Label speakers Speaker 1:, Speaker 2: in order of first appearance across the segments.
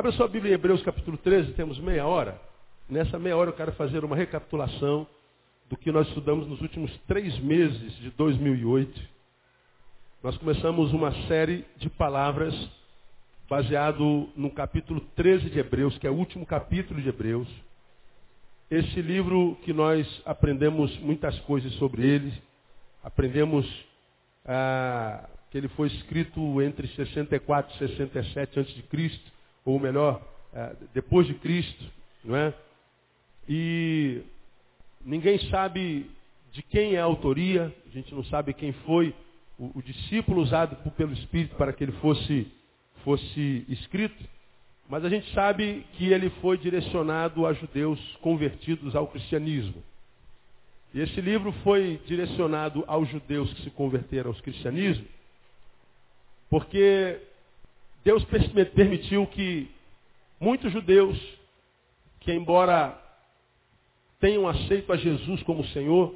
Speaker 1: Abra sua Bíblia em Hebreus capítulo 13, temos meia hora. Nessa meia hora eu quero fazer uma recapitulação do que nós estudamos nos últimos três meses de 2008. Nós começamos uma série de palavras baseado no capítulo 13 de Hebreus, que é o último capítulo de Hebreus. Esse livro que nós aprendemos muitas coisas sobre ele, aprendemos ah, que ele foi escrito entre 64 e 67 a.C., ou melhor, ah, depois de Cristo, não é? E ninguém sabe de quem é a autoria, a gente não sabe quem foi o, o discípulo usado pelo Espírito para que ele fosse, fosse escrito, mas a gente sabe que ele foi direcionado a judeus convertidos ao cristianismo. E esse livro foi direcionado aos judeus que se converteram ao cristianismo, porque Deus permitiu que muitos judeus, que embora tenham aceito a Jesus como Senhor,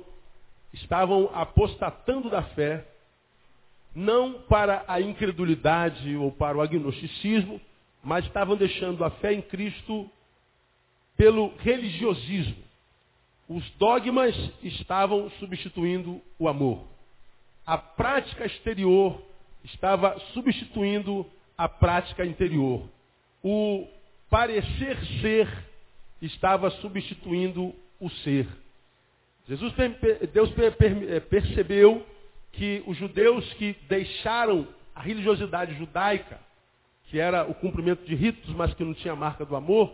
Speaker 1: estavam apostatando da fé, não para a incredulidade ou para o agnosticismo, mas estavam deixando a fé em Cristo pelo religiosismo. Os dogmas estavam substituindo o amor. A prática exterior estava substituindo a prática interior. O parecer ser estava substituindo o ser. Jesus, Deus eh, percebeu que os judeus que deixaram a religiosidade judaica, que era o cumprimento de ritos, mas que não tinha marca do amor,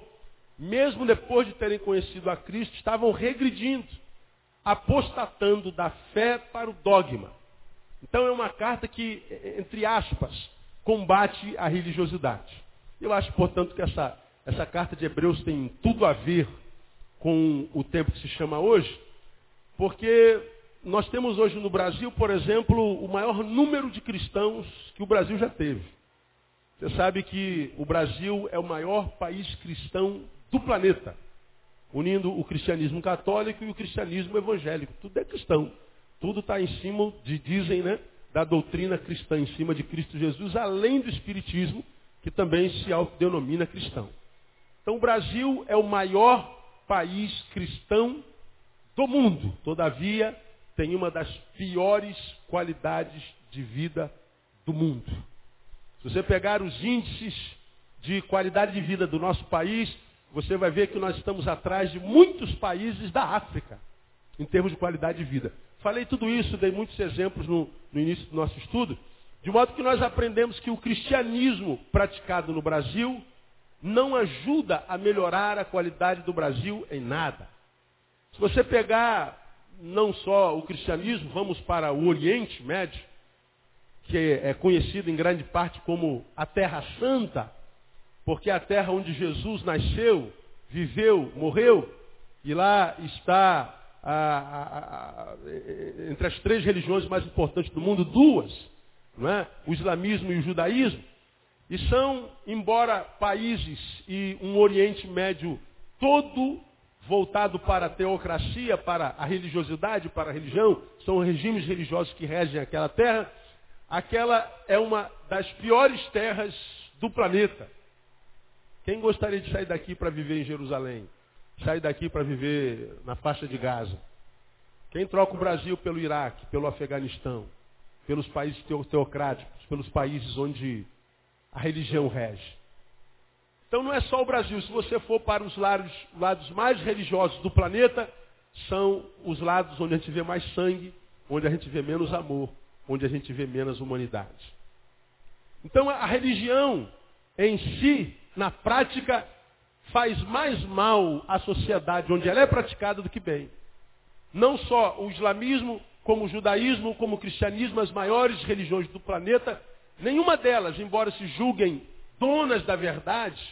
Speaker 1: mesmo depois de terem conhecido a Cristo, estavam regredindo, apostatando da fé para o dogma. Então é uma carta que, entre aspas, combate a religiosidade. Eu acho, portanto, que essa, essa carta de Hebreus tem tudo a ver com o tempo que se chama hoje, porque nós temos hoje no Brasil, por exemplo, o maior número de cristãos que o Brasil já teve. Você sabe que o Brasil é o maior país cristão do planeta, unindo o cristianismo católico e o cristianismo evangélico. Tudo é cristão. Tudo está em cima, de, dizem, né, da doutrina cristã, em cima de Cristo Jesus, além do Espiritismo, que também se autodenomina cristão. Então o Brasil é o maior país cristão do mundo. Todavia, tem uma das piores qualidades de vida do mundo. Se você pegar os índices de qualidade de vida do nosso país, você vai ver que nós estamos atrás de muitos países da África, em termos de qualidade de vida. Falei tudo isso, dei muitos exemplos no, no início do nosso estudo, de modo que nós aprendemos que o cristianismo praticado no Brasil não ajuda a melhorar a qualidade do Brasil em nada. Se você pegar não só o cristianismo, vamos para o Oriente Médio, que é conhecido em grande parte como a Terra Santa, porque é a terra onde Jesus nasceu, viveu, morreu, e lá está a, a, a, entre as três religiões mais importantes do mundo, duas, não é? o islamismo e o judaísmo. E são, embora países e um Oriente Médio todo voltado para a teocracia, para a religiosidade, para a religião, são regimes religiosos que regem aquela terra, aquela é uma das piores terras do planeta. Quem gostaria de sair daqui para viver em Jerusalém? Sair daqui para viver na faixa de Gaza? Quem troca o Brasil pelo Iraque, pelo Afeganistão, pelos países teocráticos, pelos países onde a religião rege? Então não é só o Brasil. Se você for para os lados, lados mais religiosos do planeta, são os lados onde a gente vê mais sangue, onde a gente vê menos amor, onde a gente vê menos humanidade. Então a religião em si na prática, faz mais mal à sociedade onde ela é praticada do que bem. Não só o islamismo, como o judaísmo, como o cristianismo, as maiores religiões do planeta, nenhuma delas, embora se julguem donas da verdade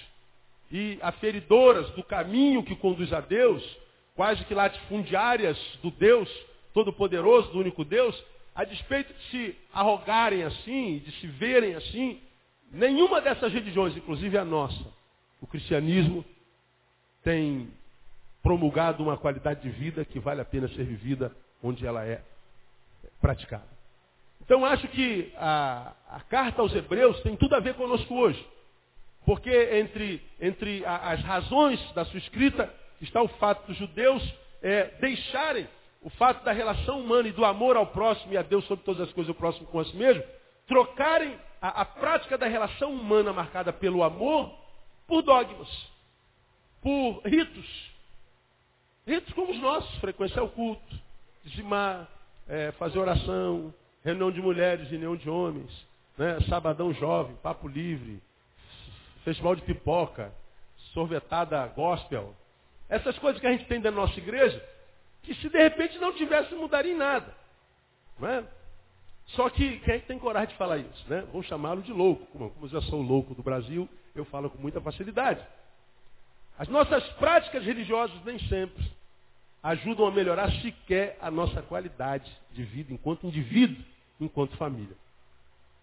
Speaker 1: e aferidoras do caminho que conduz a Deus, quase que latifundiárias do Deus Todo-Poderoso, do único Deus, a despeito de se arrogarem assim, de se verem assim, Nenhuma dessas religiões, inclusive a nossa, o cristianismo, tem promulgado uma qualidade de vida que vale a pena ser vivida onde ela é praticada. Então acho que a, a carta aos Hebreus tem tudo a ver conosco hoje. Porque entre, entre a, as razões da sua escrita está o fato dos judeus é, deixarem o fato da relação humana e do amor ao próximo e a Deus sobre todas as coisas, o próximo com a si mesmo, trocarem a, a prática da relação humana marcada pelo amor por dogmas, por ritos. Ritos como os nossos, frequência ao culto, dizimar, é, fazer oração, reunião de mulheres, reunião de homens, né? sabadão jovem, papo livre, festival de pipoca, sorvetada gospel. Essas coisas que a gente tem da nossa igreja, que se de repente não tivesse, mudaria em nada. Não é? Só que quem é que tem coragem de falar isso? Né? Vou chamá-lo de louco. Como, eu já sou louco do Brasil, eu falo com muita facilidade. As nossas práticas religiosas nem sempre ajudam a melhorar sequer a nossa qualidade de vida enquanto indivíduo, enquanto família.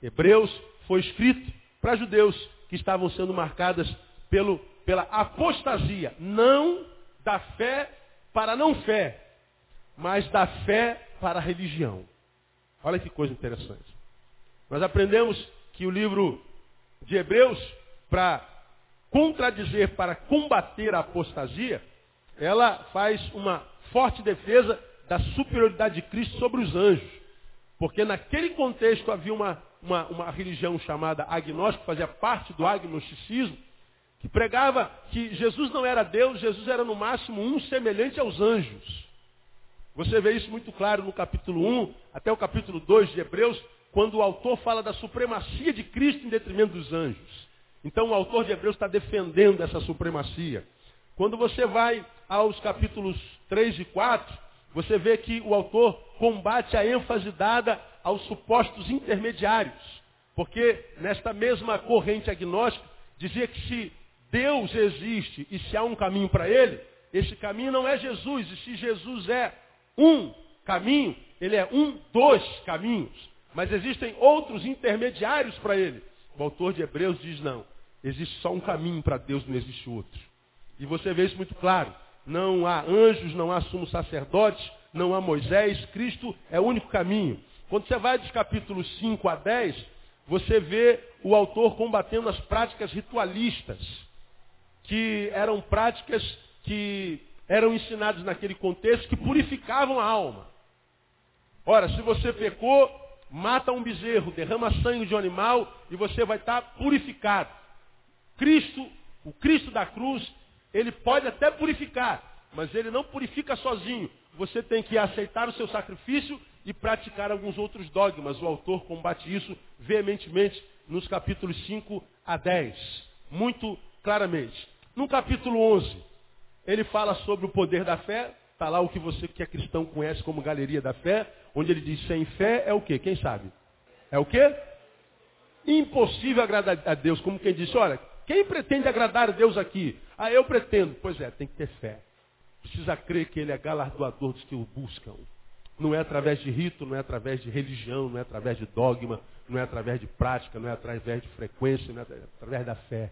Speaker 1: Hebreus foi escrito para judeus que estavam sendo marcadas pelo, pela apostasia, não da fé para não fé, mas da fé para a religião. Olha que coisa interessante. Nós aprendemos que o livro de Hebreus, para contradizer, para combater a apostasia, ela faz uma forte defesa da superioridade de Cristo sobre os anjos. Porque naquele contexto havia uma, uma, uma religião chamada agnóstica, que fazia parte do agnosticismo, que pregava que Jesus não era Deus, Jesus era no máximo um semelhante aos anjos. Você vê isso muito claro no capítulo 1 até o capítulo 2 de Hebreus, quando o autor fala da supremacia de Cristo em detrimento dos anjos. Então o autor de Hebreus está defendendo essa supremacia. Quando você vai aos capítulos 3 e 4, você vê que o autor combate a ênfase dada aos supostos intermediários. Porque nesta mesma corrente agnóstica, dizia que se Deus existe e se há um caminho para ele, esse caminho não é Jesus. E se Jesus é um caminho, ele é um dos caminhos. Mas existem outros intermediários para ele. O autor de Hebreus diz não. Existe só um caminho para Deus, não existe outro. E você vê isso muito claro. Não há anjos, não há sumo sacerdotes, não há Moisés. Cristo é o único caminho. Quando você vai dos capítulos 5 a 10, você vê o autor combatendo as práticas ritualistas, que eram práticas que eram ensinados naquele contexto que purificavam a alma. Ora, se você pecou, mata um bezerro, derrama sangue de um animal e você vai estar purificado. Cristo, o Cristo da cruz, ele pode até purificar, mas ele não purifica sozinho. Você tem que aceitar o seu sacrifício e praticar alguns outros dogmas. O autor combate isso veementemente nos capítulos 5 a 10, muito claramente. No capítulo 11, ele fala sobre o poder da fé. Está lá o que você que é cristão conhece como galeria da fé, onde ele diz sem fé é o quê? Quem sabe? É o quê? Impossível agradar a Deus. Como quem disse, olha, quem pretende agradar a Deus aqui? Ah, eu pretendo. Pois é, tem que ter fé. Precisa crer que Ele é galardoador dos que o buscam. Não é através de rito, não é através de religião, não é através de dogma, não é através de prática, não é através de frequência, não é através da fé.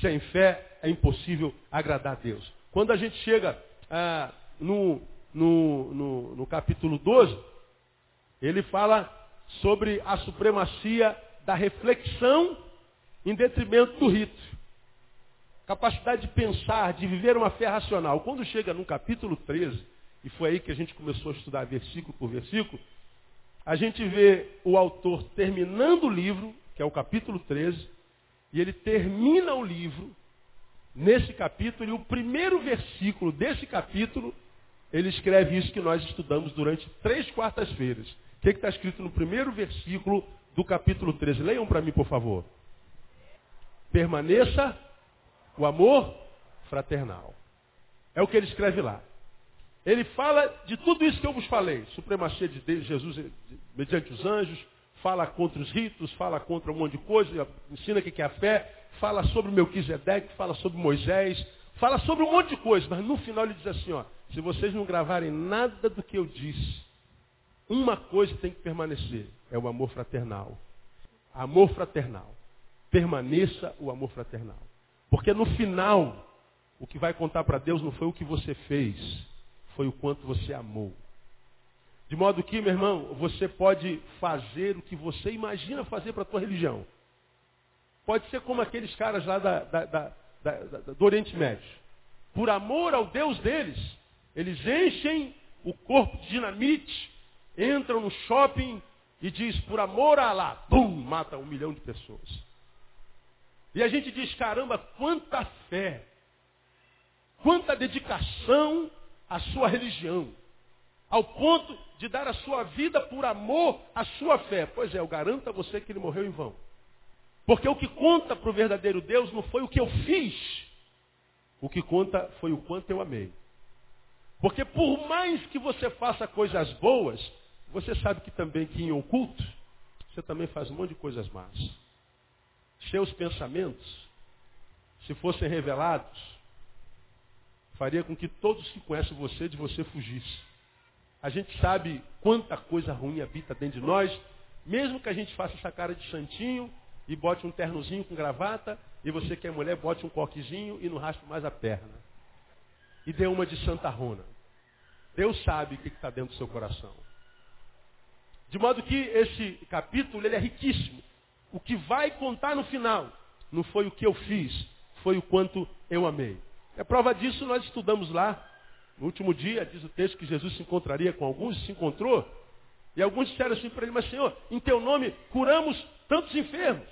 Speaker 1: Sem fé é impossível agradar a Deus. Quando a gente chega ah, no, no, no, no capítulo 12, ele fala sobre a supremacia da reflexão em detrimento do rito. Capacidade de pensar, de viver uma fé racional. Quando chega no capítulo 13, e foi aí que a gente começou a estudar versículo por versículo, a gente vê o autor terminando o livro, que é o capítulo 13, e ele termina o livro nesse capítulo, e o primeiro versículo desse capítulo, ele escreve isso que nós estudamos durante três quartas-feiras. O que está escrito no primeiro versículo do capítulo 13? Leiam para mim, por favor. Permaneça o amor fraternal. É o que ele escreve lá. Ele fala de tudo isso que eu vos falei. Supremacia de Jesus mediante os anjos, fala contra os ritos, fala contra um monte de coisa, ensina o que é a fé, fala sobre Melquisedeque, fala sobre Moisés, fala sobre um monte de coisa, mas no final ele diz assim, ó, se vocês não gravarem nada do que eu disse, uma coisa tem que permanecer, é o amor fraternal. Amor fraternal. Permaneça o amor fraternal. Porque no final, o que vai contar para Deus não foi o que você fez, foi o quanto você amou. De modo que, meu irmão, você pode fazer o que você imagina fazer para a tua religião. pode ser como aqueles caras lá da, da, da, do Oriente Médio. Por amor ao Deus deles, eles enchem o corpo de dinamite, entram no shopping e diz, por amor a Alá, pum, mata um milhão de pessoas. E a gente diz, caramba, quanta fé, quanta dedicação à sua religião, ao ponto de dar a sua vida por amor à sua fé. Pois é, eu garanto a você que ele morreu em vão. Porque o que conta para o verdadeiro Deus não foi o que eu fiz, o que conta foi o quanto eu amei. Porque por mais que você faça coisas boas, você sabe que também que em oculto, você também faz um monte de coisas más. Seus pensamentos, se fossem revelados, faria com que todos que conhecem você, de você fugisse. A gente sabe quanta coisa ruim habita dentro de nós, mesmo que a gente faça essa cara de santinho e bote um ternozinho com gravata, e você que é mulher, bote um coquezinho e não raspe mais a perna. E dê uma de Santa Rona. Deus sabe o que está dentro do seu coração. De modo que esse capítulo ele é riquíssimo. O que vai contar no final não foi o que eu fiz, foi o quanto eu amei. É prova disso nós estudamos lá. No último dia, diz o texto que Jesus se encontraria com alguns se encontrou. E alguns disseram assim para ele, mas Senhor, em teu nome curamos tantos enfermos.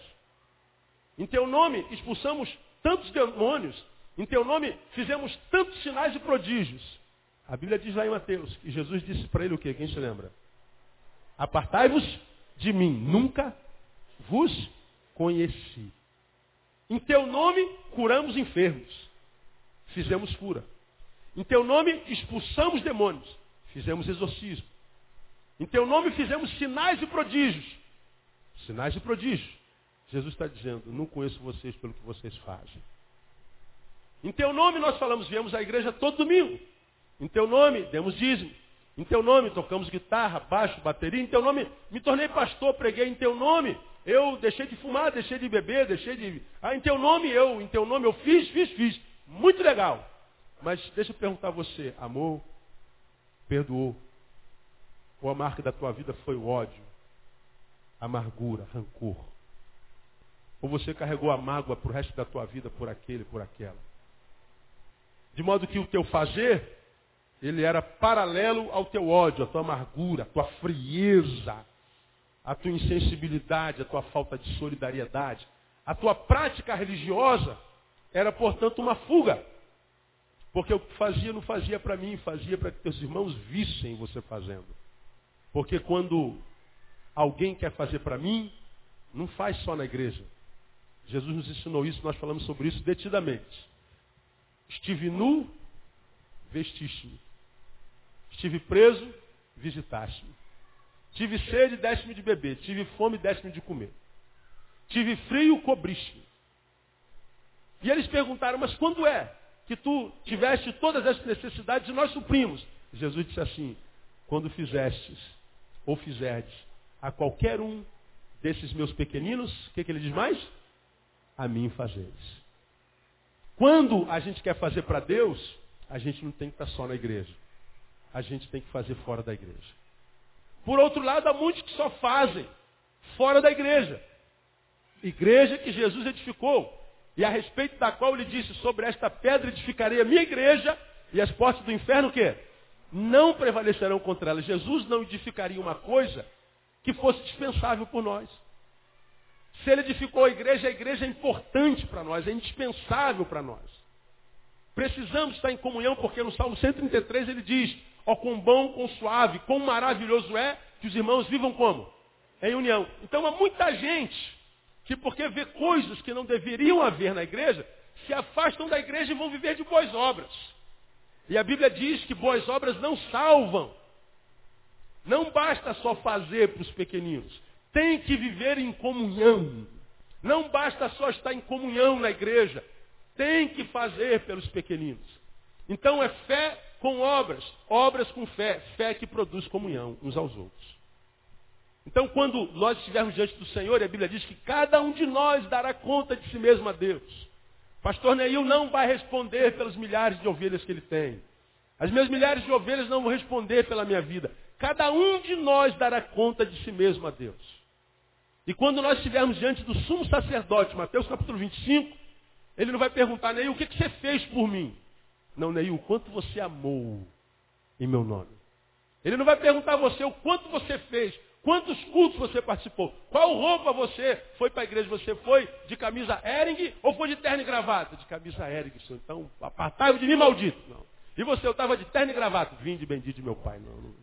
Speaker 1: Em teu nome expulsamos tantos demônios. Em teu nome fizemos tantos sinais e prodígios. A Bíblia diz lá em Mateus que Jesus disse para ele o quê? Quem se lembra? Apartai-vos de mim, nunca vos conheci. Em teu nome curamos enfermos, fizemos cura. Em teu nome expulsamos demônios, fizemos exorcismo. Em teu nome fizemos sinais e prodígios. Sinais e prodígios. Jesus está dizendo, não conheço vocês pelo que vocês fazem. Em teu nome nós falamos, viemos à igreja todo domingo. Em teu nome demos dízimo. Em teu nome tocamos guitarra, baixo, bateria. Em teu nome me tornei pastor, preguei em teu nome. Eu deixei de fumar, deixei de beber, deixei de. Ah, em teu nome eu, em teu nome eu fiz, fiz, fiz. Muito legal. Mas deixa eu perguntar a você, amor, perdoou? Ou a marca da tua vida foi o ódio, amargura, rancor? Ou você carregou a mágoa para o resto da tua vida por aquele, por aquela? De modo que o teu fazer ele era paralelo ao teu ódio, à tua amargura, à tua frieza, à tua insensibilidade, à tua falta de solidariedade. A tua prática religiosa era, portanto, uma fuga. Porque o que fazia não fazia para mim, fazia para que teus irmãos vissem você fazendo. Porque quando alguém quer fazer para mim, não faz só na igreja. Jesus nos ensinou isso, nós falamos sobre isso detidamente. Estive nu, vestiste-me. Estive preso, visitaste-me. Tive sede, deste-me de beber. Tive fome, deste-me de comer. Tive frio, cobriste-me. E eles perguntaram, mas quando é que tu tiveste todas essas necessidades e nós suprimos? Jesus disse assim, quando fizestes ou fizerdes a qualquer um desses meus pequeninos, o que, que ele diz mais? A mim fazeres. Quando a gente quer fazer para Deus, a gente não tem que estar só na igreja a gente tem que fazer fora da igreja. Por outro lado, há muitos que só fazem fora da igreja. Igreja que Jesus edificou. E a respeito da qual ele disse, sobre esta pedra edificarei a minha igreja, e as portas do inferno o quê? Não prevalecerão contra ela. Jesus não edificaria uma coisa que fosse dispensável por nós. Se ele edificou a igreja, a igreja é importante para nós, é indispensável para nós. Precisamos estar em comunhão, porque no Salmo 133 ele diz, Ó, quão bom, quão suave, quão maravilhoso é que os irmãos vivam como? Em união. Então há muita gente que porque vê coisas que não deveriam haver na igreja, se afastam da igreja e vão viver de boas obras. E a Bíblia diz que boas obras não salvam. Não basta só fazer para os pequeninos. Tem que viver em comunhão. Não basta só estar em comunhão na igreja. Tem que fazer pelos pequeninos. Então é fé com obras, obras com fé, fé que produz comunhão uns aos outros. Então, quando nós estivermos diante do Senhor, a Bíblia diz que cada um de nós dará conta de si mesmo a Deus. Pastor Neil não vai responder pelas milhares de ovelhas que ele tem. As minhas milhares de ovelhas não vão responder pela minha vida. Cada um de nós dará conta de si mesmo a Deus. E quando nós estivermos diante do sumo sacerdote, Mateus capítulo 25, ele não vai perguntar, Neil, o que, que você fez por mim? Não, Neil, o quanto você amou em meu nome. Ele não vai perguntar a você o quanto você fez, quantos cultos você participou, qual roupa você foi para a igreja, você foi de camisa Ering ou foi de terno e gravata? De camisa Ering, senhor. Então, apartai-o de mim, maldito. Não. E você, eu estava de terno e gravata. Vim de bendito de meu pai. Não, não.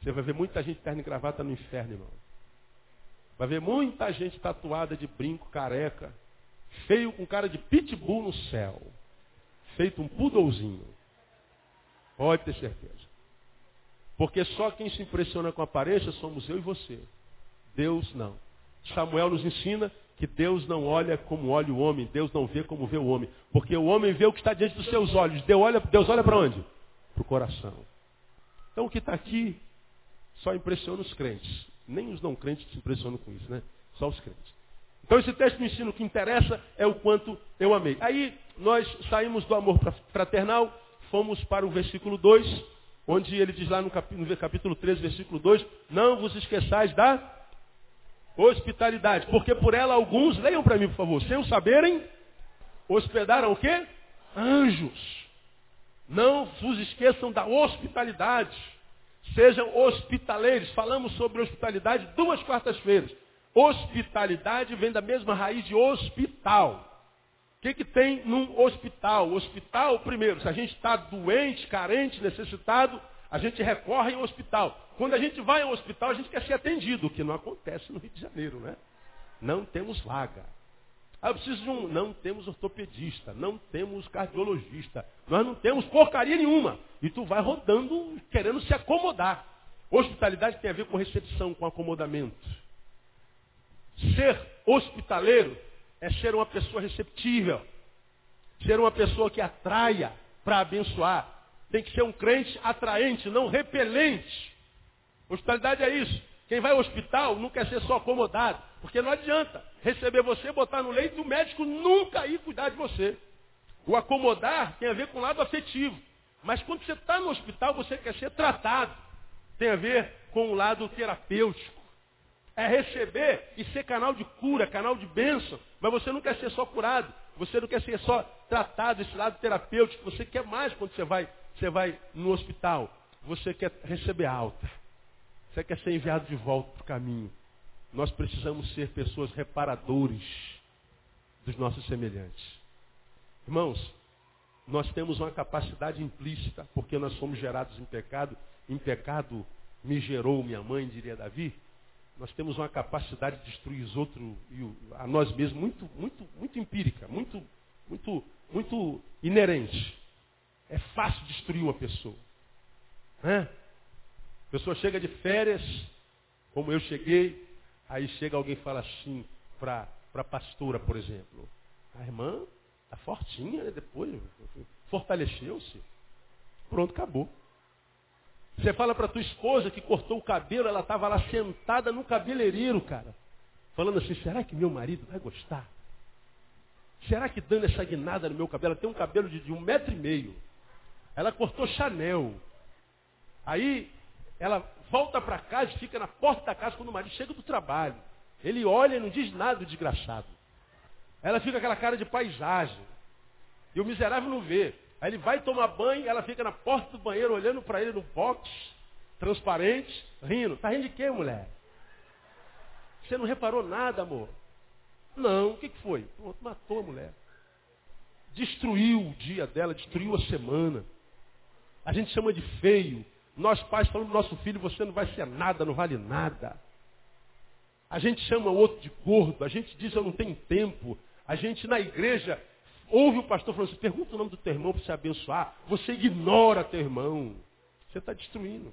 Speaker 1: Você vai ver muita gente de terno e gravata no inferno, irmão. Vai ver muita gente tatuada de brinco, careca, feio com cara de pitbull no céu. Feito um pudolzinho. Pode ter certeza. Porque só quem se impressiona com a aparência somos eu e você. Deus não. Samuel nos ensina que Deus não olha como olha o homem, Deus não vê como vê o homem. Porque o homem vê o que está diante dos seus olhos. Deus olha, Deus olha para onde? Para o coração. Então o que está aqui só impressiona os crentes. Nem os não crentes se impressionam com isso, né? Só os crentes. Então esse texto me ensina o que interessa é o quanto eu amei. Aí nós saímos do amor fraternal, fomos para o versículo 2 onde ele diz lá no capítulo, no capítulo 13, versículo 2, não vos esqueçais da hospitalidade, porque por ela alguns, leiam para mim por favor, sem o saberem, hospedaram o quê? Anjos. Não vos esqueçam da hospitalidade. Sejam hospitaleiros. Falamos sobre hospitalidade duas quartas-feiras. Hospitalidade vem da mesma raiz de hospital. O que, que tem num hospital? Hospital, primeiro, se a gente está doente, carente, necessitado, a gente recorre ao hospital. Quando a gente vai ao hospital, a gente quer ser atendido, o que não acontece no Rio de Janeiro, né? Não temos vaga. Ah, eu preciso de um. Não temos ortopedista, não temos cardiologista, nós não temos porcaria nenhuma. E tu vai rodando querendo se acomodar. Hospitalidade tem a ver com recepção, com acomodamento. Ser hospitaleiro é ser uma pessoa receptível, ser uma pessoa que atraia para abençoar. Tem que ser um crente atraente, não repelente. Hospitalidade é isso. Quem vai ao hospital não quer ser só acomodado, porque não adianta receber você, botar no leito, o médico nunca ir cuidar de você. O acomodar tem a ver com o lado afetivo. Mas quando você está no hospital, você quer ser tratado. Tem a ver com o lado terapêutico é receber e ser canal de cura, canal de bênção. Mas você não quer ser só curado, você não quer ser só tratado, esse lado terapêutico, você quer mais quando você vai, você vai no hospital. Você quer receber alta. Você quer ser enviado de volta para o caminho. Nós precisamos ser pessoas reparadores dos nossos semelhantes. Irmãos, nós temos uma capacidade implícita, porque nós somos gerados em pecado. Em pecado me gerou minha mãe, diria Davi nós temos uma capacidade de destruir os outros e a nós mesmos muito, muito, muito empírica, muito, muito, muito inerente. É fácil destruir uma pessoa. Né? A pessoa chega de férias, como eu cheguei, aí chega alguém e fala assim para a pastora, por exemplo. A irmã está fortinha, né? depois fortaleceu-se. Pronto, acabou. Você fala para tua esposa que cortou o cabelo, ela estava lá sentada no cabeleireiro, cara. Falando assim, será que meu marido vai gostar? Será que dando essa guinada no meu cabelo, ela tem um cabelo de, de um metro e meio. Ela cortou Chanel. Aí ela volta para casa e fica na porta da casa quando o marido chega do trabalho. Ele olha e não diz nada do desgraçado. Ela fica com aquela cara de paisagem. E o miserável não vê. Aí ele vai tomar banho, ela fica na porta do banheiro olhando para ele no box, transparente, rindo. Tá rindo de quê, mulher? Você não reparou nada, amor? Não, o que, que foi? Pronto, matou a mulher. Destruiu o dia dela, destruiu a semana. A gente chama de feio. Nós pais falamos nosso filho, você não vai ser nada, não vale nada. A gente chama o outro de gordo, a gente diz eu não tenho tempo. A gente na igreja Ouve o pastor falando assim, pergunta o nome do teu irmão para se abençoar. Você ignora teu irmão. Você está destruindo.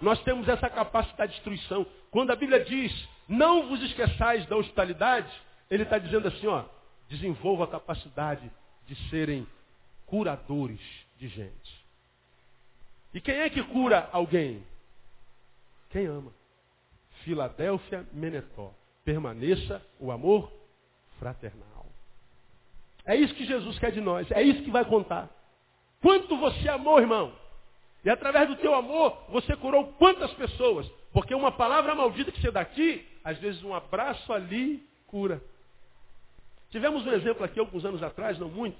Speaker 1: Nós temos essa capacidade de destruição. Quando a Bíblia diz, não vos esqueçais da hospitalidade, ele está dizendo assim, ó, desenvolva a capacidade de serem curadores de gente. E quem é que cura alguém? Quem ama. Filadélfia Menetó. Permaneça o amor fraternal. É isso que Jesus quer de nós. É isso que vai contar. Quanto você amou, irmão. E através do teu amor, você curou quantas pessoas? Porque uma palavra maldita que você dá aqui às vezes um abraço ali cura. Tivemos um exemplo aqui alguns anos atrás, não muito,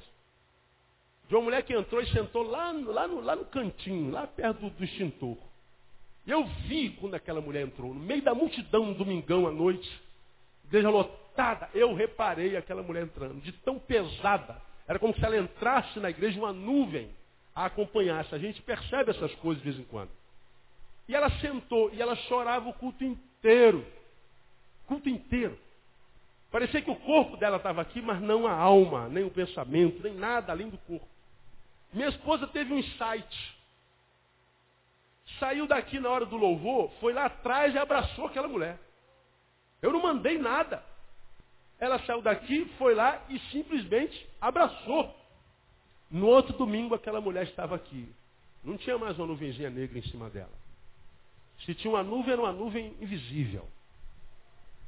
Speaker 1: de uma mulher que entrou e sentou lá, lá, no, lá no cantinho, lá perto do, do extintor. Eu vi quando aquela mulher entrou, no meio da multidão, um domingão à noite, igreja lotada, eu reparei aquela mulher entrando, de tão pesada. Era como se ela entrasse na igreja uma nuvem a acompanhasse. A gente percebe essas coisas de vez em quando. E ela sentou e ela chorava o culto inteiro. O culto inteiro. Parecia que o corpo dela estava aqui, mas não a alma, nem o pensamento, nem nada além do corpo. Minha esposa teve um insight. Saiu daqui na hora do louvor, foi lá atrás e abraçou aquela mulher. Eu não mandei nada. Ela saiu daqui, foi lá e simplesmente abraçou. No outro domingo aquela mulher estava aqui. Não tinha mais uma nuvenzinha negra em cima dela. Se tinha uma nuvem, era uma nuvem invisível.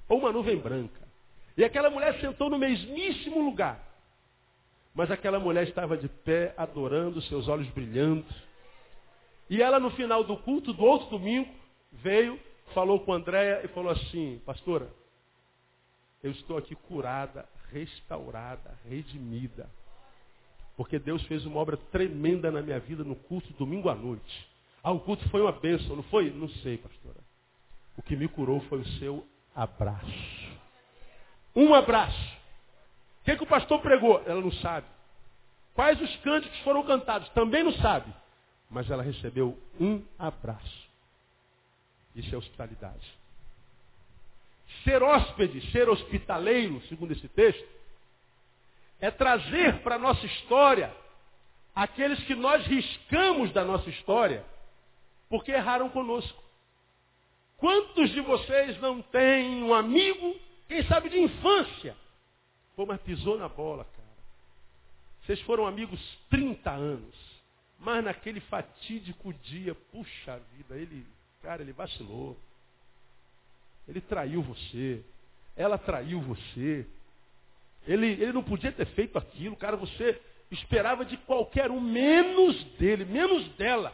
Speaker 1: Ou uma nuvem branca. E aquela mulher sentou no mesmíssimo lugar. Mas aquela mulher estava de pé, adorando, seus olhos brilhando. E ela, no final do culto, do outro domingo, veio, falou com Andréia e falou assim, pastora, eu estou aqui curada, restaurada, redimida. Porque Deus fez uma obra tremenda na minha vida no culto domingo à noite. Ah, o culto foi uma bênção, não foi? Não sei, pastora. O que me curou foi o seu abraço. Um abraço. O que, que o pastor pregou? Ela não sabe. Quais os cânticos foram cantados? Também não sabe. Mas ela recebeu um abraço. Isso é hospitalidade. Ser hóspede, ser hospitaleiro, segundo esse texto, é trazer para a nossa história aqueles que nós riscamos da nossa história porque erraram conosco. Quantos de vocês não têm um amigo, quem sabe de infância? Pô, mas pisou na bola, cara. Vocês foram amigos 30 anos. Mas naquele fatídico dia, puxa vida, ele, cara, ele vacilou. Ele traiu você. Ela traiu você. Ele, ele não podia ter feito aquilo, cara. Você esperava de qualquer um, menos dele, menos dela.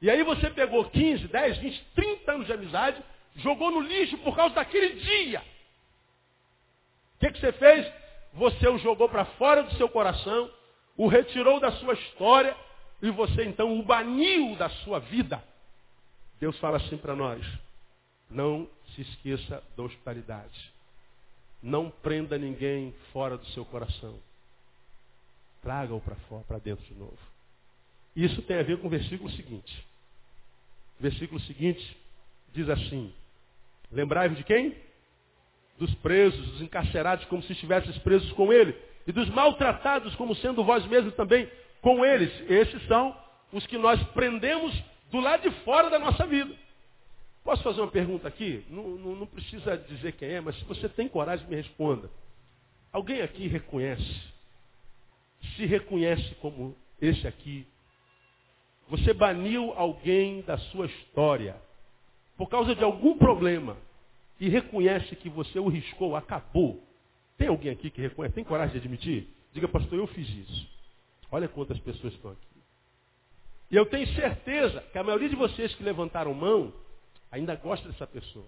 Speaker 1: E aí você pegou 15, 10, 20, 30 anos de amizade, jogou no lixo por causa daquele dia. O que, que você fez? Você o jogou para fora do seu coração, o retirou da sua história e você então o baniu da sua vida. Deus fala assim para nós: não se esqueça da hospitalidade. Não prenda ninguém fora do seu coração. Traga-o para fora, para dentro de novo. Isso tem a ver com o versículo seguinte. O versículo seguinte diz assim: Lembrai-vos de quem? Dos presos, dos encarcerados, como se estivesses presos com ele, e dos maltratados, como sendo vós mesmos também com eles. Esses são os que nós prendemos do lado de fora da nossa vida. Posso fazer uma pergunta aqui? Não, não, não, precisa dizer quem é, mas se você tem coragem, me responda. Alguém aqui reconhece? Se reconhece como esse aqui? Você baniu alguém da sua história por causa de algum problema e reconhece que você o riscou, acabou. Tem alguém aqui que reconhece? Tem coragem de admitir? Diga, pastor, eu fiz isso. Olha quantas pessoas estão aqui. E eu tenho certeza que a maioria de vocês que levantaram mão ainda gosta dessa pessoa.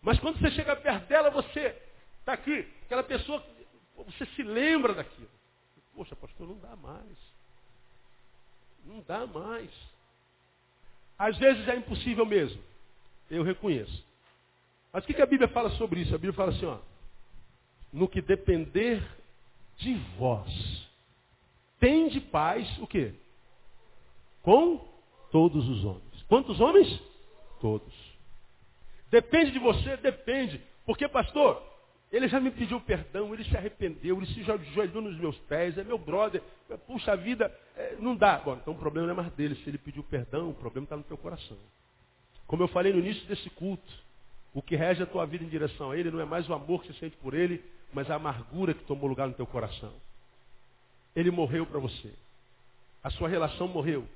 Speaker 1: Mas quando você chega perto dela, você está aqui, aquela pessoa, você se lembra daquilo. Poxa, pastor, não dá mais. Não dá mais. Às vezes é impossível mesmo. Eu reconheço. Mas o que a Bíblia fala sobre isso? A Bíblia fala assim, ó. No que depender de vós, tem de paz o quê? Com todos os homens. Quantos homens? Todos. Depende de você? Depende. Porque, pastor, ele já me pediu perdão, ele se arrependeu, ele se ajoelhou nos meus pés, é meu brother, puxa vida, é, não dá. Bom, então o problema não é mais dele. Se ele pediu perdão, o problema está no teu coração. Como eu falei no início desse culto, o que rege a tua vida em direção a ele não é mais o amor que você sente por ele, mas a amargura que tomou lugar no teu coração. Ele morreu para você. A sua relação morreu.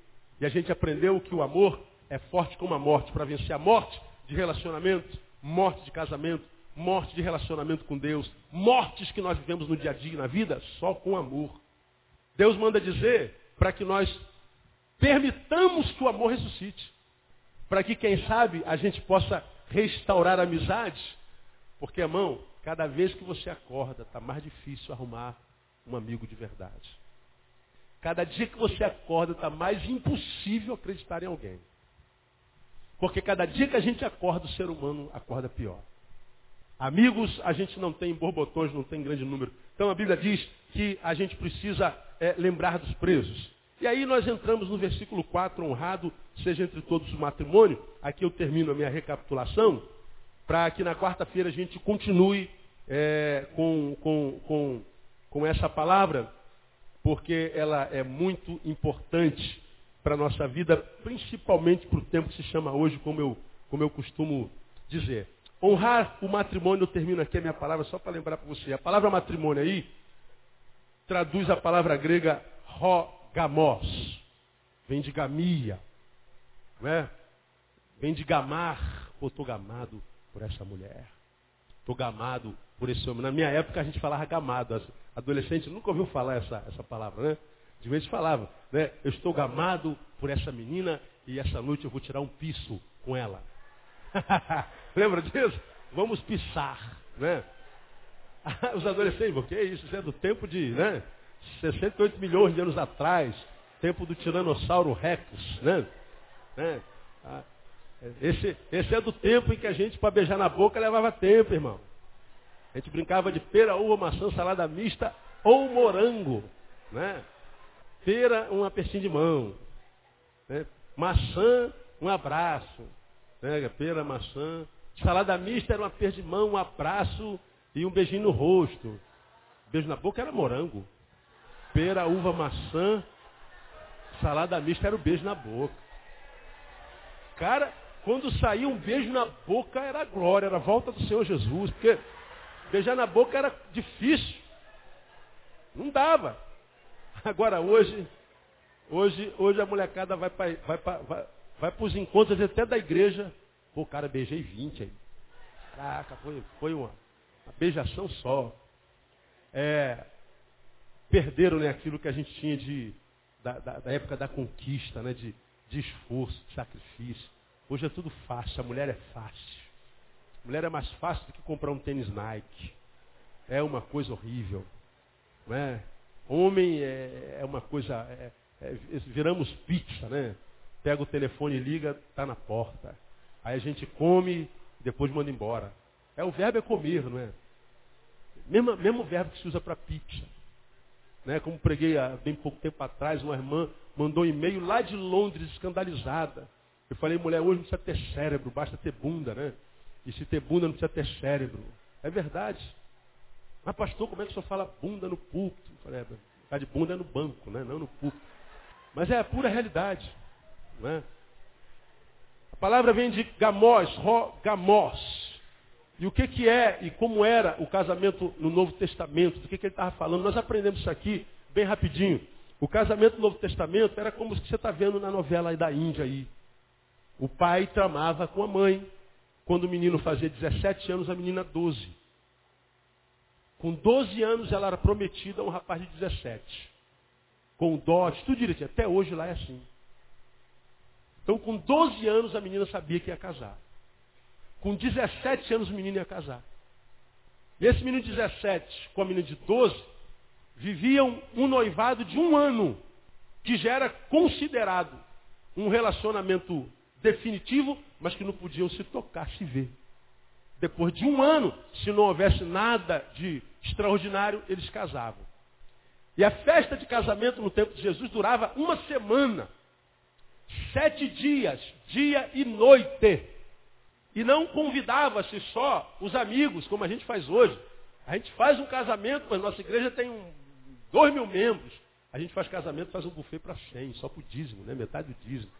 Speaker 1: E a gente aprendeu que o amor é forte como a morte, para vencer a morte de relacionamento, morte de casamento, morte de relacionamento com Deus, mortes que nós vivemos no dia a dia na vida, só com amor. Deus manda dizer para que nós permitamos que o amor ressuscite. Para que, quem sabe, a gente possa restaurar a amizade? Porque, irmão, cada vez que você acorda, está mais difícil arrumar um amigo de verdade. Cada dia que você acorda, está mais impossível acreditar em alguém. Porque cada dia que a gente acorda, o ser humano acorda pior. Amigos, a gente não tem borbotões, não tem grande número. Então a Bíblia diz que a gente precisa é, lembrar dos presos. E aí nós entramos no versículo 4, honrado seja entre todos o matrimônio. Aqui eu termino a minha recapitulação, para que na quarta-feira a gente continue é, com, com, com, com essa palavra, porque ela é muito importante para a nossa vida, principalmente para o tempo que se chama hoje, como eu, como eu costumo dizer. Honrar o matrimônio, eu termino aqui a minha palavra só para lembrar para você. A palavra matrimônio aí traduz a palavra grega rogamos. Vem de gamia. Não é? Vem de gamar. Ou estou gamado por essa mulher. Estou gamado por esse homem. Na minha época a gente falava gamado. Adolescente nunca ouviu falar essa, essa palavra, né? De vez falava, né? Eu estou gamado por essa menina e essa noite eu vou tirar um piso com ela. Lembra disso? Vamos pisar, né? Os adolescentes, o que é isso? Isso é do tempo de, né? 68 milhões de anos atrás, tempo do Tiranossauro Rex, né? né? Ah, esse, esse é do tempo em que a gente, para beijar na boca, levava tempo, irmão. A gente brincava de pera, uva, maçã, salada mista ou morango, né? Pera, um apertinho de mão. Né? Maçã, um abraço. Né? Pera, maçã. Salada mista era um aperto de mão, um abraço e um beijinho no rosto. Beijo na boca era morango. Pera, uva, maçã. Salada mista era o beijo na boca. Cara, quando saía um beijo na boca era glória, era a volta do Senhor Jesus. Porque beijar na boca era difícil. Não dava. Agora hoje, hoje, hoje a molecada vai para vai vai, vai os encontros até da igreja. Pô, cara, beijei 20 aí. Caraca, foi, foi uma, uma beijação só. É, perderam né, aquilo que a gente tinha de, da, da, da época da conquista, né, de, de esforço, de sacrifício. Hoje é tudo fácil, a mulher é fácil. A mulher é mais fácil do que comprar um tênis Nike. É uma coisa horrível. Não é? Homem é, é uma coisa. É, é, viramos pizza, né? Pega o telefone e liga, está na porta. Aí a gente come, depois manda embora. É o verbo é comer, não é? Mesmo, mesmo verbo que se usa para pizza. Né? Como preguei há bem pouco tempo atrás, uma irmã mandou um e-mail lá de Londres, escandalizada. Eu falei, mulher, hoje não precisa ter cérebro, basta ter bunda, né? E se ter bunda não precisa ter cérebro. É verdade. Mas pastor, como é que o senhor fala bunda no púlpito? Falei, é, de bunda é no banco, né? não no púlpito. Mas é a pura realidade. Né? A palavra vem de gamos, ro, gamos. E o que, que é e como era o casamento no Novo Testamento? Do que, que ele estava falando? Nós aprendemos isso aqui bem rapidinho. O casamento no Novo Testamento era como você está vendo na novela da Índia aí. O pai tramava com a mãe. Quando o menino fazia 17 anos, a menina 12. Com 12 anos ela era prometida a um rapaz de 17. Com dote, tudo direitinho. Até hoje lá é assim. Então com 12 anos a menina sabia que ia casar. Com 17 anos o menino ia casar. Esse menino de 17 com a menina de 12 viviam um noivado de um ano, que já era considerado um relacionamento definitivo, mas que não podiam se tocar, se ver. Depois de um ano, se não houvesse nada de extraordinário, eles casavam. E a festa de casamento no tempo de Jesus durava uma semana. Sete dias, dia e noite. E não convidava-se só os amigos, como a gente faz hoje. A gente faz um casamento, mas nossa igreja tem um, dois mil membros. A gente faz casamento, faz um buffet para cem, só para o dízimo, né? metade do dízimo.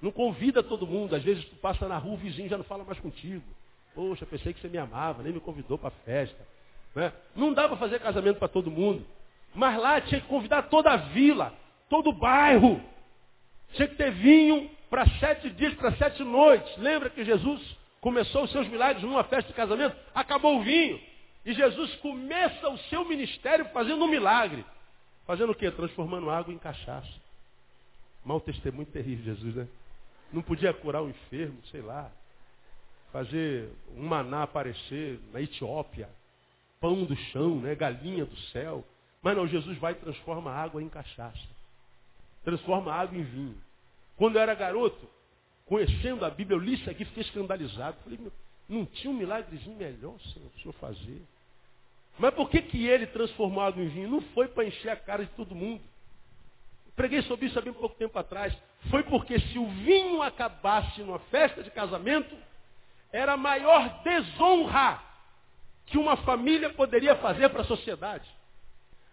Speaker 1: Não convida todo mundo. Às vezes tu passa na rua, o vizinho já não fala mais contigo. Poxa, pensei que você me amava, nem me convidou para a festa. Né? Não dá para fazer casamento para todo mundo. Mas lá tinha que convidar toda a vila, todo o bairro. Tinha que ter vinho para sete dias, para sete noites. Lembra que Jesus começou os seus milagres numa festa de casamento? Acabou o vinho. E Jesus começa o seu ministério fazendo um milagre. Fazendo o quê? Transformando água em cachaça. Mal testemunho terrível, Jesus, né? Não podia curar o enfermo, sei lá. Fazer um maná aparecer na Etiópia, pão do chão, né, galinha do céu. Mas não, Jesus vai e transforma a água em cachaça. Transforma água em vinho. Quando eu era garoto, conhecendo a Bíblia, eu li isso aqui, fiquei escandalizado. Falei, não tinha um milagrezinho melhor, Senhor, para o Senhor fazer. Mas por que, que ele transformou água em vinho? Não foi para encher a cara de todo mundo. Preguei sobre isso há bem pouco tempo atrás. Foi porque se o vinho acabasse numa festa de casamento, era a maior desonra que uma família poderia fazer para a sociedade.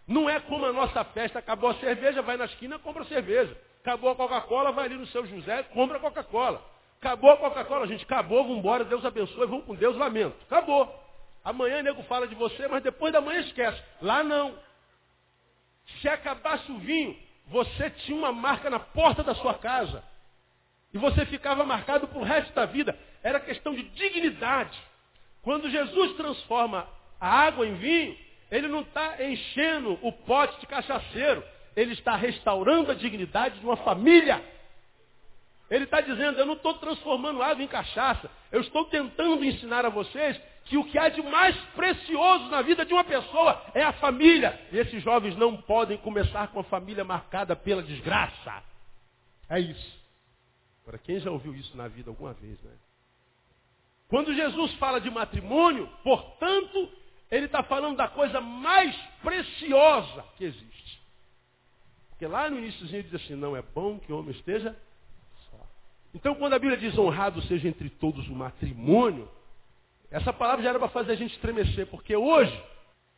Speaker 1: Não é como a nossa festa, acabou a cerveja, vai na esquina, compra cerveja. Acabou a Coca-Cola, vai ali no seu José, compra Coca-Cola. Acabou a Coca-Cola, gente, acabou, vamos embora, Deus abençoe, vamos com Deus, lamento. Acabou. Amanhã nego fala de você, mas depois da manhã esquece. Lá não. Se acabasse o vinho, você tinha uma marca na porta da sua casa. E você ficava marcado para o resto da vida. Era questão de dignidade. Quando Jesus transforma a água em vinho, ele não está enchendo o pote de cachaceiro. Ele está restaurando a dignidade de uma família. Ele está dizendo, eu não estou transformando água em cachaça. Eu estou tentando ensinar a vocês que o que há de mais precioso na vida de uma pessoa é a família. E esses jovens não podem começar com a família marcada pela desgraça. É isso. Para quem já ouviu isso na vida alguma vez, né? Quando Jesus fala de matrimônio, portanto, ele está falando da coisa mais preciosa que existe. Porque lá no iníciozinho diz assim, não é bom que o homem esteja só. Então quando a Bíblia diz honrado seja entre todos o matrimônio, essa palavra já era para fazer a gente estremecer, porque hoje,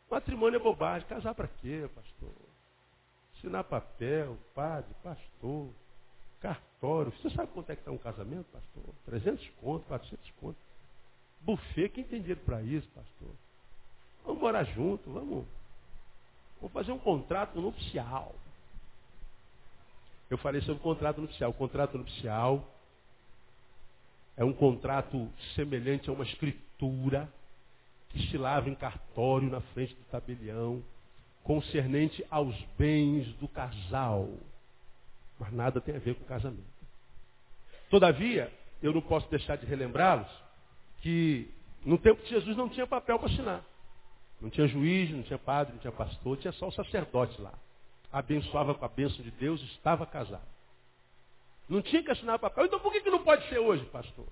Speaker 1: matrimônio é bobagem. Casar para quê, pastor? Assinar papel, padre, pastor, cartório. Você sabe quanto é que está um casamento, pastor? 300 conto, 400 conto. Buffet, quem tem dinheiro para isso, pastor? Vamos morar junto, vamos, vamos fazer um contrato nupcial. Eu falei sobre o contrato nupcial. O contrato nupcial é um contrato semelhante a uma escritura que se lava em cartório na frente do tabelião, concernente aos bens do casal. Mas nada tem a ver com casamento. Todavia, eu não posso deixar de relembrá-los que no tempo de Jesus não tinha papel para assinar. Não tinha juiz, não tinha padre, não tinha pastor, tinha só o sacerdote lá. Abençoava com a bênção de Deus, estava casado. Não tinha que assinar papel. Então por que, que não pode ser hoje, pastor?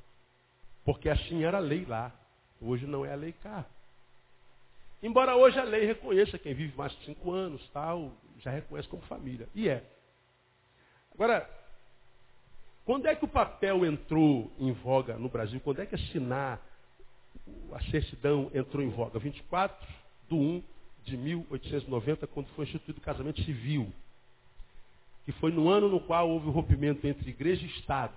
Speaker 1: Porque assim era a lei lá. Hoje não é a lei cá. Embora hoje a lei reconheça quem vive mais de cinco anos, tal, já reconhece como família. E é. Agora, quando é que o papel entrou em voga no Brasil? Quando é que assinar a certidão entrou em voga? 24 de 1 de 1890, quando foi instituído o casamento civil. Que foi no ano no qual houve o rompimento entre igreja e Estado.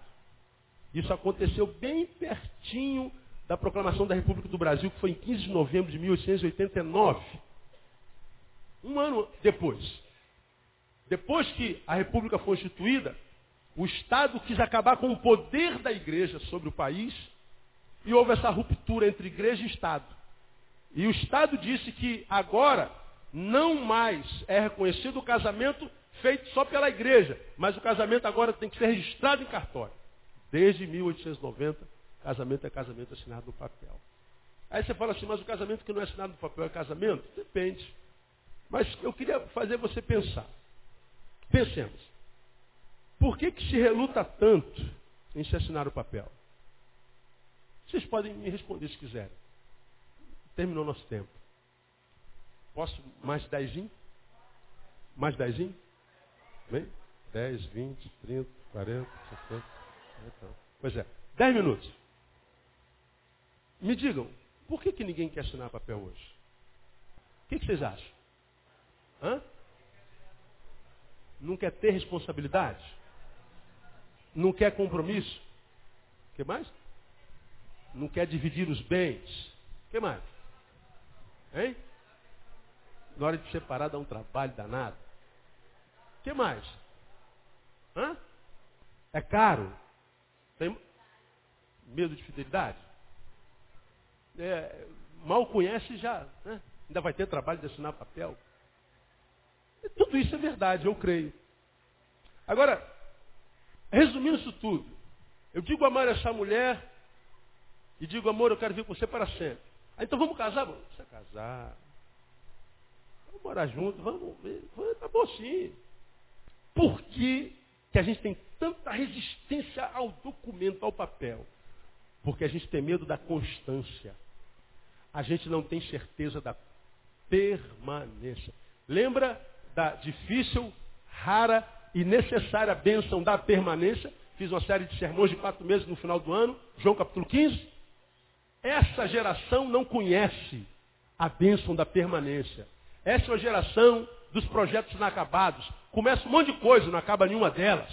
Speaker 1: Isso aconteceu bem pertinho da proclamação da República do Brasil, que foi em 15 de novembro de 1889. Um ano depois. Depois que a República foi instituída, o Estado quis acabar com o poder da igreja sobre o país e houve essa ruptura entre igreja e Estado. E o Estado disse que agora não mais é reconhecido o casamento feito só pela igreja, mas o casamento agora tem que ser registrado em cartório. Desde 1890, casamento é casamento assinado no papel. Aí você fala assim, mas o casamento que não é assinado no papel é casamento? Depende. Mas eu queria fazer você pensar. Pensemos. Por que, que se reluta tanto em se assinar o papel? Vocês podem me responder se quiserem. Terminou nosso tempo. Posso mais dezinho? Mais dezinho? Bem? 10, 20, 30, 40, 60. Então, pois é, 10 minutos. Me digam, por que, que ninguém quer assinar papel hoje? O que, que vocês acham? Hã? Não quer ter responsabilidade? Não quer compromisso? Que mais? Não quer dividir os bens? Que mais? Hein? Na hora de separar dá um trabalho danado. Que mais? Hã? É caro? Tem medo de fidelidade? É, mal conhece já, né? ainda vai ter trabalho de assinar papel. E tudo isso é verdade, eu creio. Agora, resumindo isso tudo, eu digo amar essa mulher e digo, amor, eu quero vir com você para sempre. Ah, então vamos casar? Vamos casar. Vamos morar junto, vamos ver. Tá bom sim. Por que, que a gente tem tanta resistência ao documento, ao papel? Porque a gente tem medo da constância. A gente não tem certeza da permanência. Lembra da difícil, rara e necessária bênção da permanência? Fiz uma série de sermões de quatro meses no final do ano, João capítulo 15. Essa geração não conhece a bênção da permanência. Essa é uma geração dos projetos inacabados. Começa um monte de coisa, não acaba nenhuma delas.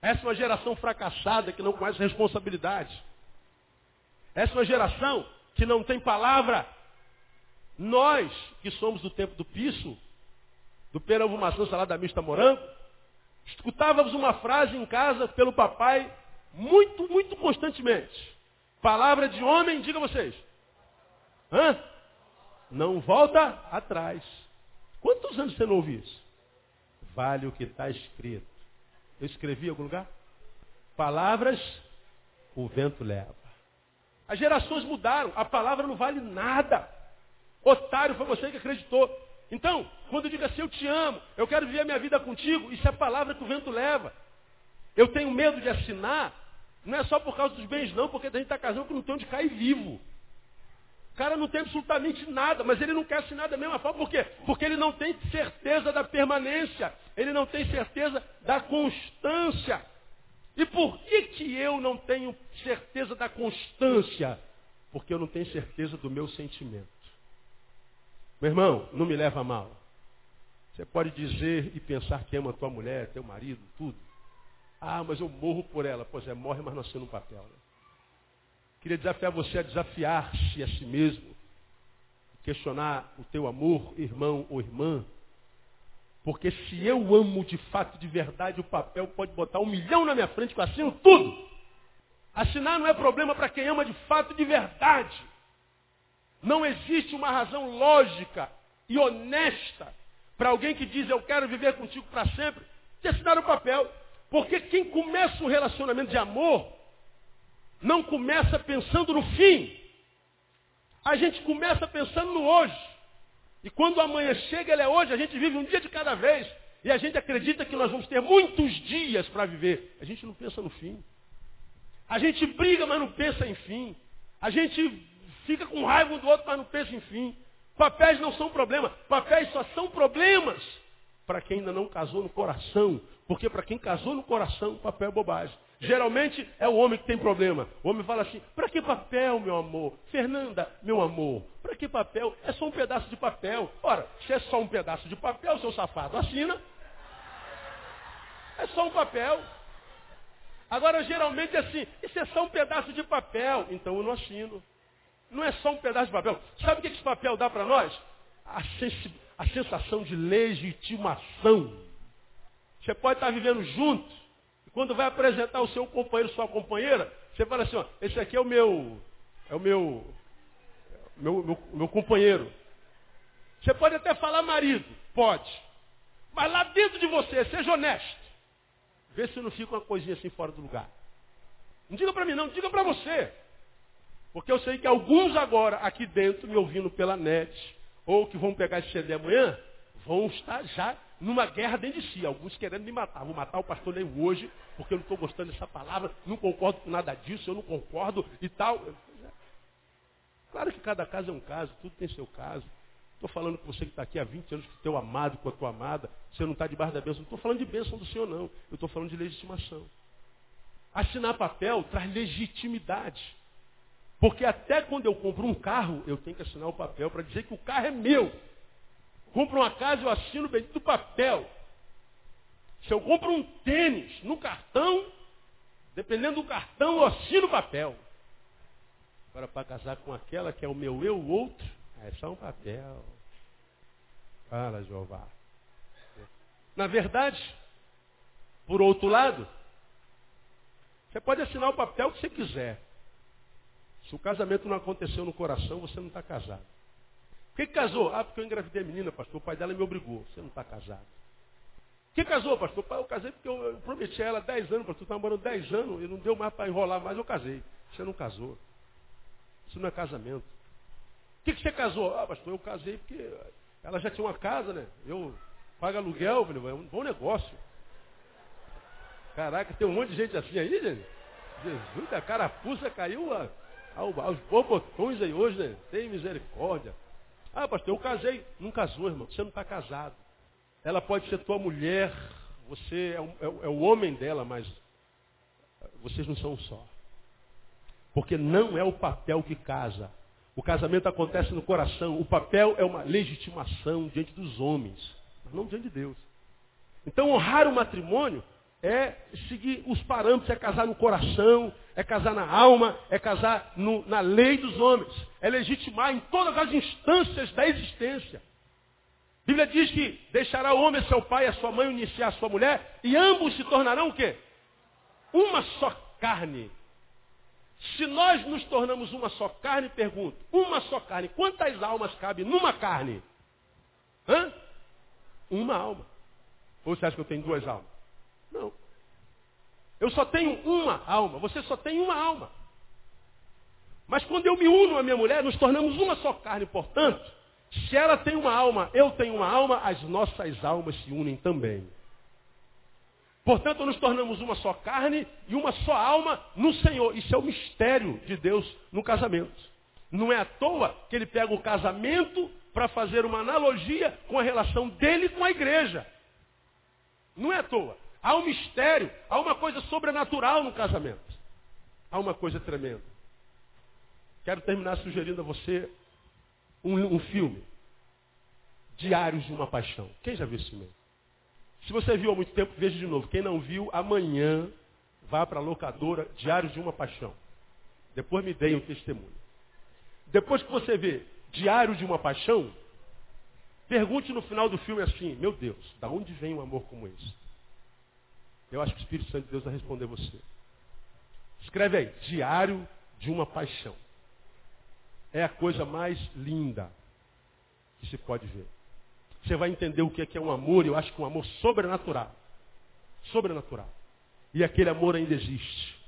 Speaker 1: Essa é uma geração fracassada que não conhece responsabilidade. Essa é uma geração que não tem palavra. Nós, que somos do tempo do piso, do perambu maçã salada mista morango, escutávamos uma frase em casa pelo papai muito, muito constantemente. Palavra de homem, diga vocês. Hã? Não volta atrás. Quantos anos você não ouviu isso? Vale o que está escrito. Eu escrevi em algum lugar? Palavras, o vento leva. As gerações mudaram, a palavra não vale nada. Otário foi você que acreditou. Então, quando eu digo assim, eu te amo, eu quero viver a minha vida contigo, isso é a palavra que o vento leva. Eu tenho medo de assinar, não é só por causa dos bens, não, porque a gente está casando com não tem onde cair vivo cara não tem absolutamente nada, mas ele não quer assinar da mesma forma. Por quê? Porque ele não tem certeza da permanência. Ele não tem certeza da constância. E por que, que eu não tenho certeza da constância? Porque eu não tenho certeza do meu sentimento. Meu irmão, não me leva mal. Você pode dizer e pensar que ama tua mulher, teu marido, tudo. Ah, mas eu morro por ela. Pois é, morre, mas não assina um papel. Né? Queria desafiar você a desafiar-se a si mesmo, questionar o teu amor, irmão ou irmã. Porque se eu amo de fato, de verdade, o papel pode botar um milhão na minha frente que eu assino tudo. Assinar não é problema para quem ama de fato, de verdade. Não existe uma razão lógica e honesta para alguém que diz eu quero viver contigo para sempre, de assinar o papel. Porque quem começa um relacionamento de amor não começa pensando no fim. A gente começa pensando no hoje. E quando amanhã chega, ele é hoje, a gente vive um dia de cada vez. E a gente acredita que nós vamos ter muitos dias para viver. A gente não pensa no fim. A gente briga, mas não pensa em fim. A gente fica com raiva um do outro, mas não pensa em fim. Papéis não são problema. Papéis só são problemas para quem ainda não casou no coração. Porque para quem casou no coração, papel é bobagem. Geralmente é o homem que tem problema. O homem fala assim, para que papel, meu amor? Fernanda, meu amor, para que papel? É só um pedaço de papel. Ora, se é só um pedaço de papel, seu safado, assina. É só um papel. Agora, geralmente é assim, isso é só um pedaço de papel, então eu não assino. Não é só um pedaço de papel. Sabe o que esse papel dá para nós? A, a sensação de legitimação. Você pode estar vivendo junto, quando vai apresentar o seu companheiro, sua companheira, você fala assim, ó, esse aqui é o meu, é o meu, meu, meu, meu companheiro. Você pode até falar marido, pode. Mas lá dentro de você, seja honesto. Vê se não fica uma coisinha assim fora do lugar. Não diga para mim não, diga para você. Porque eu sei que alguns agora aqui dentro, me ouvindo pela net, ou que vão pegar esse CD amanhã, vão estar já numa guerra dentro de si. Alguns querendo me matar. Vou matar o pastor Leio hoje, porque eu não estou gostando dessa palavra, não concordo com nada disso, eu não concordo e tal. Claro que cada caso é um caso, tudo tem seu caso. Estou falando com você que está aqui há 20 anos, com o teu amado, com a tua amada, você não está debaixo da bênção. Não estou falando de bênção do Senhor, não. Eu estou falando de legitimação. Assinar papel traz legitimidade. Porque até quando eu compro um carro, eu tenho que assinar o papel para dizer que o carro é meu. Compro uma casa, eu assino o bendito papel. Se eu compro um tênis no cartão, dependendo do cartão, eu assino o papel. Agora, para casar com aquela que é o meu eu, o outro, é só um papel. Fala, Jeová. Na verdade, por outro lado, você pode assinar o papel que você quiser. Se o casamento não aconteceu no coração, você não está casado. Por que casou? Ah, porque eu engravidei a menina, pastor. O pai dela me obrigou. Você não está casado. Quem casou, pastor? Eu casei porque eu prometi a ela 10 anos, pastor. Estava namorando 10 anos e não deu mais para enrolar mais, eu casei. Você não casou. Isso não é casamento. O que, que você casou? Ah, pastor, eu casei porque ela já tinha uma casa, né? Eu pago aluguel, é um bom negócio. Caraca, tem um monte de gente assim aí, gente. Jesus, a carapuça caiu a, aos bobotões aí hoje, né? Tem misericórdia. Ah, pastor, eu casei. Não casou, irmão. Você não está casado. Ela pode ser tua mulher, você é é, é o homem dela, mas vocês não são só. Porque não é o papel que casa. O casamento acontece no coração. O papel é uma legitimação diante dos homens, mas não diante de Deus. Então, honrar o matrimônio é seguir os parâmetros, é casar no coração, é casar na alma, é casar no, na lei dos homens, é legitimar em todas as instâncias da existência. A Bíblia diz que deixará o homem seu pai e a sua mãe iniciar a sua mulher, e ambos se tornarão o quê? Uma só carne. Se nós nos tornamos uma só carne, pergunto, uma só carne, quantas almas cabe numa carne? Hã? Uma alma. Ou você acha que eu tenho duas almas? Não. Eu só tenho uma alma, você só tem uma alma. Mas quando eu me uno à minha mulher, nos tornamos uma só carne, portanto, se ela tem uma alma, eu tenho uma alma, as nossas almas se unem também. Portanto, nos tornamos uma só carne e uma só alma no Senhor. Isso é o mistério de Deus no casamento. Não é à toa que ele pega o casamento para fazer uma analogia com a relação dele com a igreja. Não é à toa. Há um mistério, há uma coisa sobrenatural no casamento. Há uma coisa tremenda. Quero terminar sugerindo a você um, um filme. Diários de uma Paixão. Quem já viu esse filme? Se você viu há muito tempo, veja de novo. Quem não viu, amanhã vá para a locadora Diários de uma Paixão. Depois me deem um testemunho. Depois que você vê Diário de uma Paixão, pergunte no final do filme assim, meu Deus, da onde vem um amor como esse? Eu acho que o Espírito Santo de Deus vai responder você. Escreve aí, Diário de uma Paixão. É a coisa mais linda que se pode ver. Você vai entender o que é, é um amor, eu acho que um amor sobrenatural. Sobrenatural. E aquele amor ainda existe.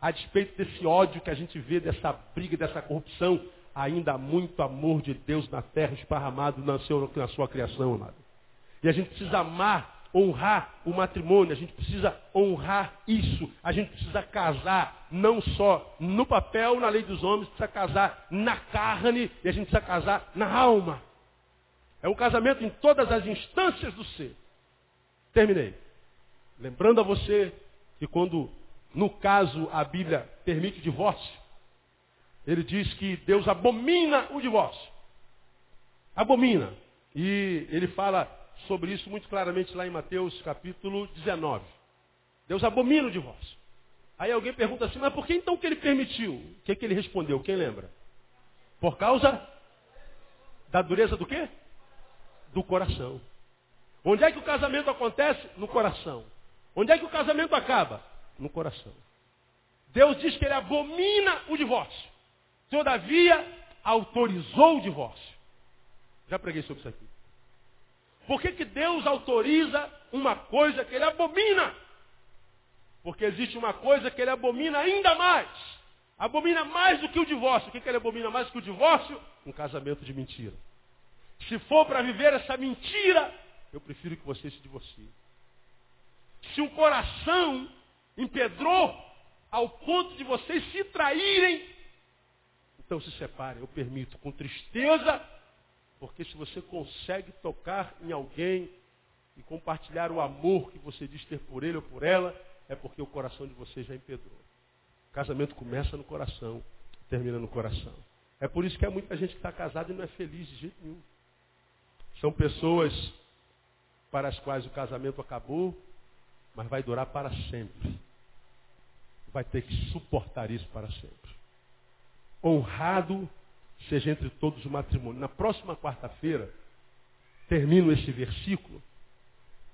Speaker 1: A despeito desse ódio que a gente vê, dessa briga, dessa corrupção, ainda há muito amor de Deus na terra esparramado na sua, na sua criação, amado. E a gente precisa amar honrar o matrimônio, a gente precisa honrar isso. A gente precisa casar não só no papel, na lei dos homens, precisa casar na carne e a gente precisa casar na alma. É um casamento em todas as instâncias do ser. Terminei. Lembrando a você que quando, no caso, a Bíblia permite o divórcio, ele diz que Deus abomina o divórcio. Abomina. E ele fala sobre isso muito claramente lá em Mateus capítulo 19. Deus abomina o divórcio. Aí alguém pergunta assim, mas por que então que ele permitiu? O que, que ele respondeu? Quem lembra? Por causa da dureza do quê? Do coração. Onde é que o casamento acontece? No coração. Onde é que o casamento acaba? No coração. Deus diz que ele abomina o divórcio. Todavia, autorizou o divórcio. Já preguei sobre isso aqui. Por que, que Deus autoriza uma coisa que ele abomina? Porque existe uma coisa que ele abomina ainda mais. Abomina mais do que o divórcio. O que, que ele abomina mais do que o divórcio? Um casamento de mentira. Se for para viver essa mentira, eu prefiro que você se divorcie. Se o coração empedrou ao ponto de vocês se traírem, então se separem. Eu permito com tristeza porque se você consegue tocar em alguém e compartilhar o amor que você diz ter por ele ou por ela, é porque o coração de você já empedrou. O casamento começa no coração, termina no coração. É por isso que há muita gente que está casada e não é feliz de jeito nenhum. São pessoas para as quais o casamento acabou, mas vai durar para sempre. Vai ter que suportar isso para sempre. Honrado seja entre todos o matrimônio. Na próxima quarta-feira, termino esse versículo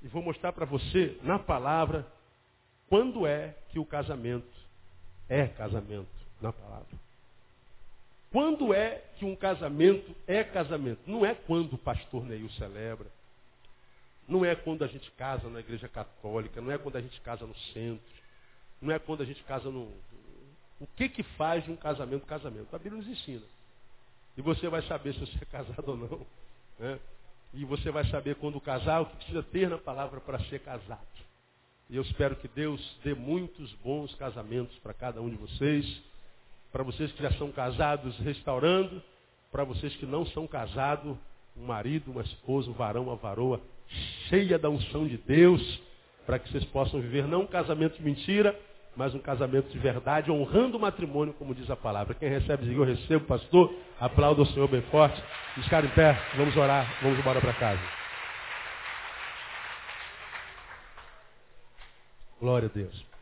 Speaker 1: e vou mostrar para você, na palavra, quando é que o casamento é casamento na palavra. Quando é que um casamento é casamento? Não é quando o pastor Neil celebra. Não é quando a gente casa na igreja católica. Não é quando a gente casa no centro. Não é quando a gente casa no, O que que faz de um casamento casamento? A Bíblia nos ensina. E você vai saber se você é casado ou não. Né? E você vai saber quando casar o que precisa ter na palavra para ser casado. E eu espero que Deus dê muitos bons casamentos para cada um de vocês. Para vocês que já são casados, restaurando. Para vocês que não são casados, um marido, uma esposa, um varão, uma varoa, cheia da unção de Deus, para que vocês possam viver não um casamento de mentira, mas um casamento de verdade, honrando o matrimônio, como diz a palavra. Quem recebe, diga eu recebo, pastor. Aplauda o Senhor bem forte. Ficar em pé, vamos orar, vamos embora para casa. Glória a Deus.